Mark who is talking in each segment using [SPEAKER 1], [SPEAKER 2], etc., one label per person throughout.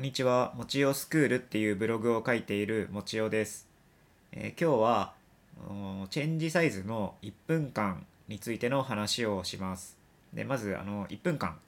[SPEAKER 1] んにちは、もちおスクールっていうブログを書いているもちおです。えー今日はチェンジサイズの1分間についての話をします。でまずあの1分間、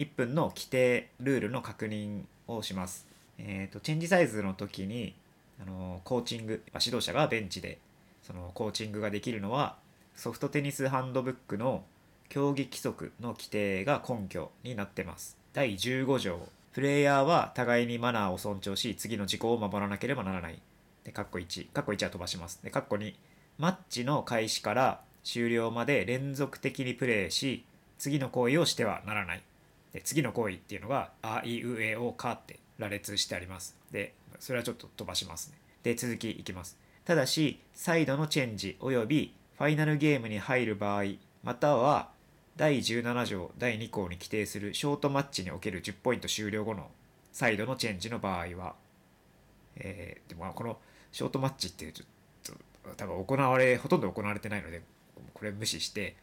[SPEAKER 1] 1分の規定ルールの確認をします。えーとチェンジサイズの時にあのコーチング、指導者がベンチでそのコーチングができるのはソフトテニスハンドブックの競技規則の規定が根拠になってます。第15条。プレイヤーは互いにマナーを尊重し、次の事項を守らなければならない。で、カッコ1。カッコ1は飛ばします。で、カッコ2。マッチの開始から終了まで連続的にプレイし、次の行為をしてはならない。で、次の行為っていうのが、あいうえおかって羅列してあります。で、それはちょっと飛ばしますね。で、続きいきます。ただし、サイドのチェンジ及びファイナルゲームに入る場合、または第17条第2項に規定するショートマッチにおける10ポイント終了後のサイドのチェンジの場合は、えーでもこのショートマッチってちょっと多分行われほとんど行われてないのでこれ無視して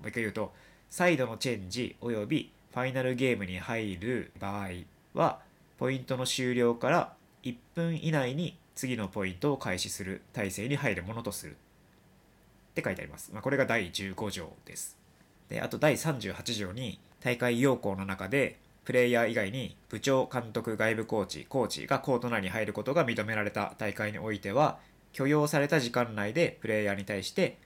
[SPEAKER 1] もう一回言うとサイドのチェンジ及びファイナルゲームに入る場合はポイントの終了から1分以内に次のポイントを開始する体制に入るものとするって書いてあります。まあ、これが第15条です。であと第38条に大会要項の中でプレイヤー以外に部長監督外部コーチコーチがコート内に入ることが認められた大会においては許容された時間内でプレイヤーに対して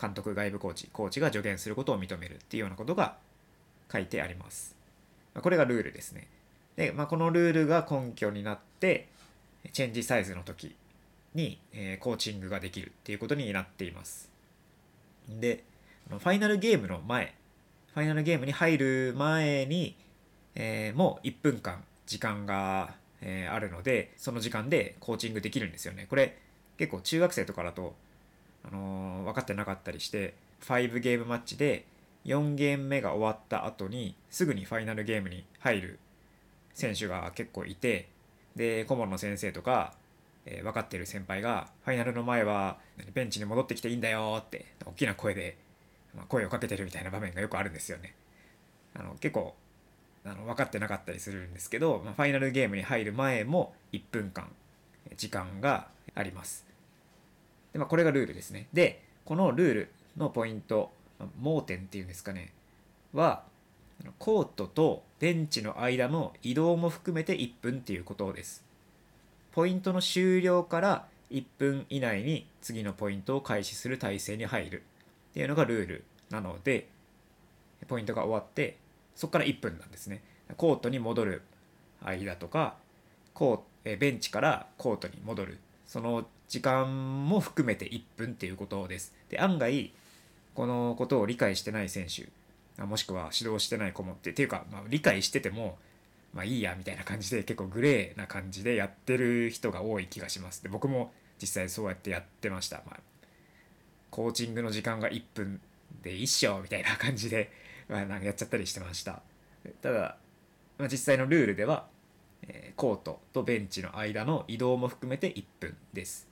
[SPEAKER 1] 監督外部コーチコーチが助言することを認めるっていうようなことが書いてあります。これがルールですね。で、まあ、このルールが根拠になってチェンジサイズの時に、えーコーチングができるっていうことになっています。で、ファイナルゲームの前、ファイナルゲームに入る前に、えーもう1分間時間が、えーあるので、その時間でコーチングできるんですよね。これ結構中学生とかだと、あのー分かってなかったりして、5ゲームマッチで4ゲーム目が終わった後にすぐにファイナルゲームに入る選手が結構いて、で、顧問の先生とか、えー分かってる先輩が、ファイナルの前はベンチに戻ってきていいんだよって、大きな声で、まあ、声をかけてるみたいな場面がよくあるんですよね。あの結構あの分かってなかったりするんですけど、まあ、ファイナルゲームに入る前も1分間時間があります。で、まあ、これがルールですね。で、このルールのポイント、盲点っていうんですかね、は、コートとベンチの間の移動も含めて1分っていうことです。ポイントの終了から1分以内に次のポイントを開始する体制に入るっていうのがルールなので、ポイントが終わって、そこから1分なんですね。コートに戻る間とか、コーえベンチからコートに戻る、その時間も含めて1分っていうことです。で、案外、このことを理解してない選手、もしくは指導してない子もって、っていうか、まあ、理解してても、まあいいやみたいな感じで結構グレーな感じでやってる人が多い気がします。で僕も実際そうやってやってました。まあ、コーチングの時間が1分で一緒みたいな感じで、まあ、なんかやっちゃったりしてました。ただ、まあ、実際のルールでは、えーコートとベンチの間の移動も含めて1分です。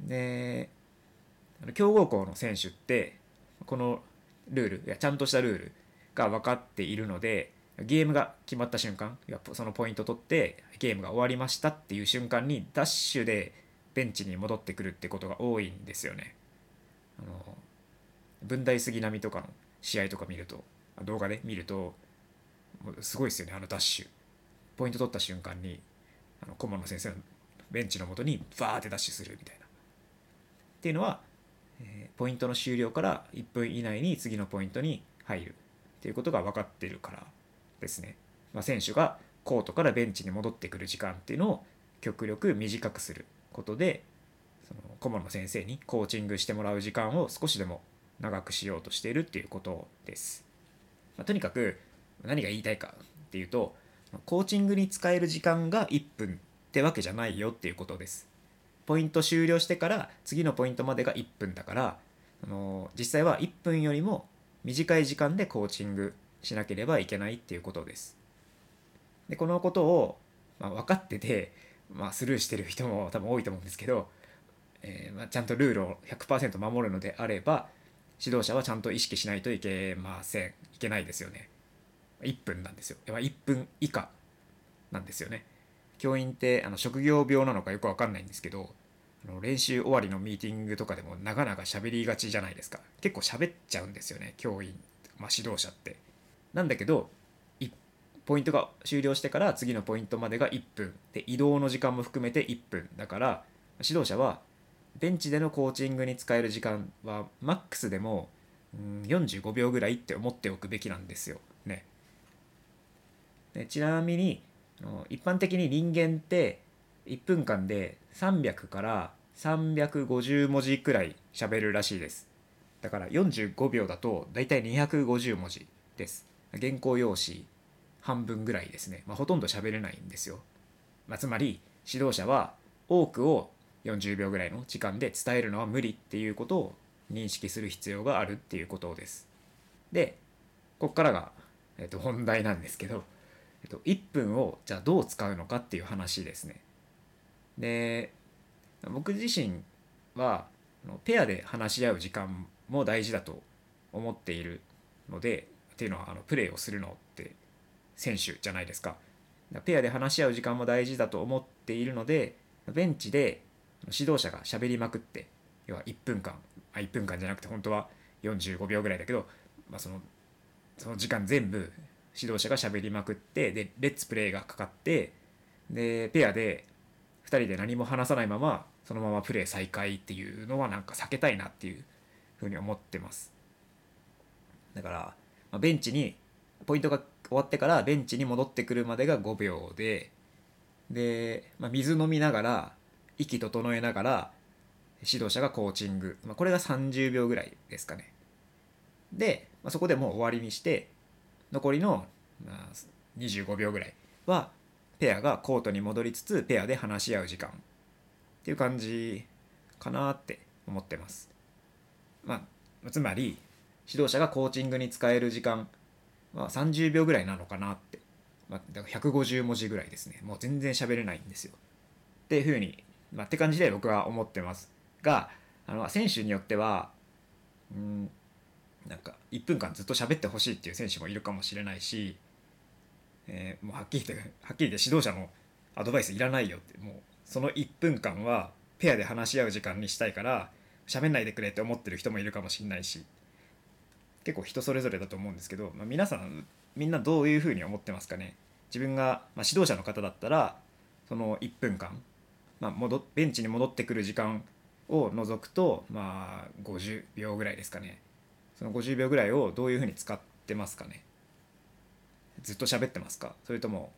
[SPEAKER 1] で、あの強豪校の選手って、このルール、いやちゃんとしたルールが分かっているので、ゲームが決まった瞬間、いやそのポイント取ってゲームが終わりましたっていう瞬間にダッシュでベンチに戻ってくるってことが多いんですよね。あの分大杉並とかの試合とか見ると動画で見るとすごいですよねあのダッシュ。ポイント取った瞬間にあの顧問の先生のベンチのもとにバーってダッシュするみたいな。っていうのは、えーポイントの終了から1分以内に次のポイントに入る。っていうことが分かってるからですね、まあ、選手がコートからベンチに戻ってくる時間っていうのを極力短くすることでその顧問の先生にコーチングしてもらう時間を少しでも長くしようとしているっていうことです。まあ、とにかく何が言いたいかっていうとコーチングに使える時間が1分ってわけじゃないよっていうことです。ポイント終了してから次のポイントまでが1分だからあの実際は1分よりも短い時間でコーチングしなければいけないっていうことです。でこのことを、まあ、分かってて、まあ、スルーしてる人も多分多いと思うんですけど、えーまあ、ちゃんとルールを100%守るのであれば指導者はちゃんと意識しないといけません。いけないですよね。1分なんですよ。1分以下なんですよね。教員ってあの職業病なのかよくわかんないんですけどあの練習終わりのミーティングとかでもなかなか喋りがちじゃないですか。結構喋っちゃうんですよね教員、まあ、指導者って。なんだけどポイントが終了してから次のポイントまでが1分。で移動の時間も含めて1分だから指導者はベンチでのコーチングに使える時間はマックスでもうん45秒ぐらいって思っておくべきなんですよ。ね。でちなみに一般的に人間って1分間で300から350文字くらい喋るらしいです。だから45秒だとだいたい250文字です。原稿用紙半分ぐらいですね、まあ、ほとんど喋れないんですよ、まあ、つまり指導者は多くを40秒ぐらいの時間で伝えるのは無理っていうことを認識する必要があるっていうことですでここからが、えっと、本題なんですけどえっと、1分をじゃあどう使うのかっていう話ですね。で僕自身はペアで話し合う時間も大事だと思っているのでっていうのはあのプレーをするのって選手じゃないですか。ペアで話し合う時間も大事だと思っているのでベンチで指導者が喋りまくって要は1分間あ1分間じゃなくて本当は45秒ぐらいだけど、まあ、そのその時間全部指導者が喋りまくってでレッツプレーがかかってでペアで2人で何も話さないままそのままプレー再開っていうのはなんか避けたいなっていうふうに思ってます。だから、まあ、ベンチにポイントが終わってからベンチに戻ってくるまでが5秒でで、まあ、水飲みながら息整えながら指導者がコーチング、まあ、これが30秒ぐらいですかね。で、まあ、そこでもう終わりにして残りの、まあ、25秒ぐらいはペアがコートに戻りつつペアで話し合う時間。っていう感じかなって思ってます。まあ、つまり指導者がコーチングに使える時間は30秒ぐらいなのかなって、まあ、だから150文字ぐらいですね。もう全然喋れないんですよ。っていうふうに、まあ、って感じで僕は思ってますがあの選手によってはうんなんか1分間ずっと喋ってほしいっていう選手もいるかもしれないし、えー、もうはっきり言ってはっきり言って指導者のアドバイスいらないよってもうその1分間はペアで話し合う時間にしたいから喋んないでくれって思ってる人もいるかもしれないし結構人それぞれだと思うんですけど、まあ、皆さんみんなどういうふうに思ってますかね？自分が、まあ、指導者の方だったらその1分間、まあ、戻ベンチに戻ってくる時間を除くとまあ50秒ぐらいですかね。その50秒ぐらいをどういうふうに使ってますかね。ずっと喋ってますか？それとも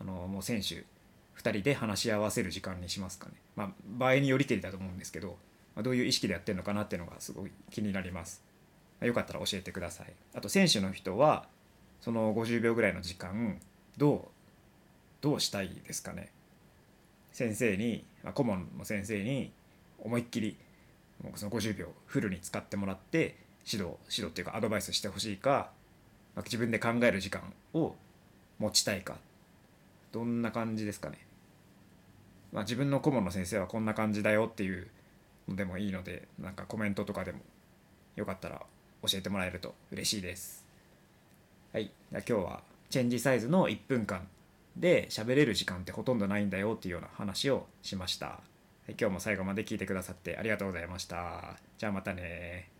[SPEAKER 1] あのもう選手2人で話し合わせる時間にしますかね。まあ場合によりけりだと思うんですけど、まあ、どういう意識でやってるのかなっていうのがすごい気になります、まあ、よかったら教えてください。あと選手の人はその50秒ぐらいの時間どうどうしたいですかね。先生に、まあ、顧問の先生に思いっきりその50秒フルに使ってもらって指導指導っていうかアドバイスしてほしいか、まあ、自分で考える時間を持ちたいか。どんな感じですかね、まあ、自分の顧問の先生はこんな感じだよっていうのでもいいのでなんかコメントとかでもよかったら教えてもらえると嬉しいです。はい。今日はチェンジサイズの1分間。で喋れる時間ってほとんどないんだよっていうような話をしました。今日も最後まで聞いてくださってありがとうございました。じゃあまたね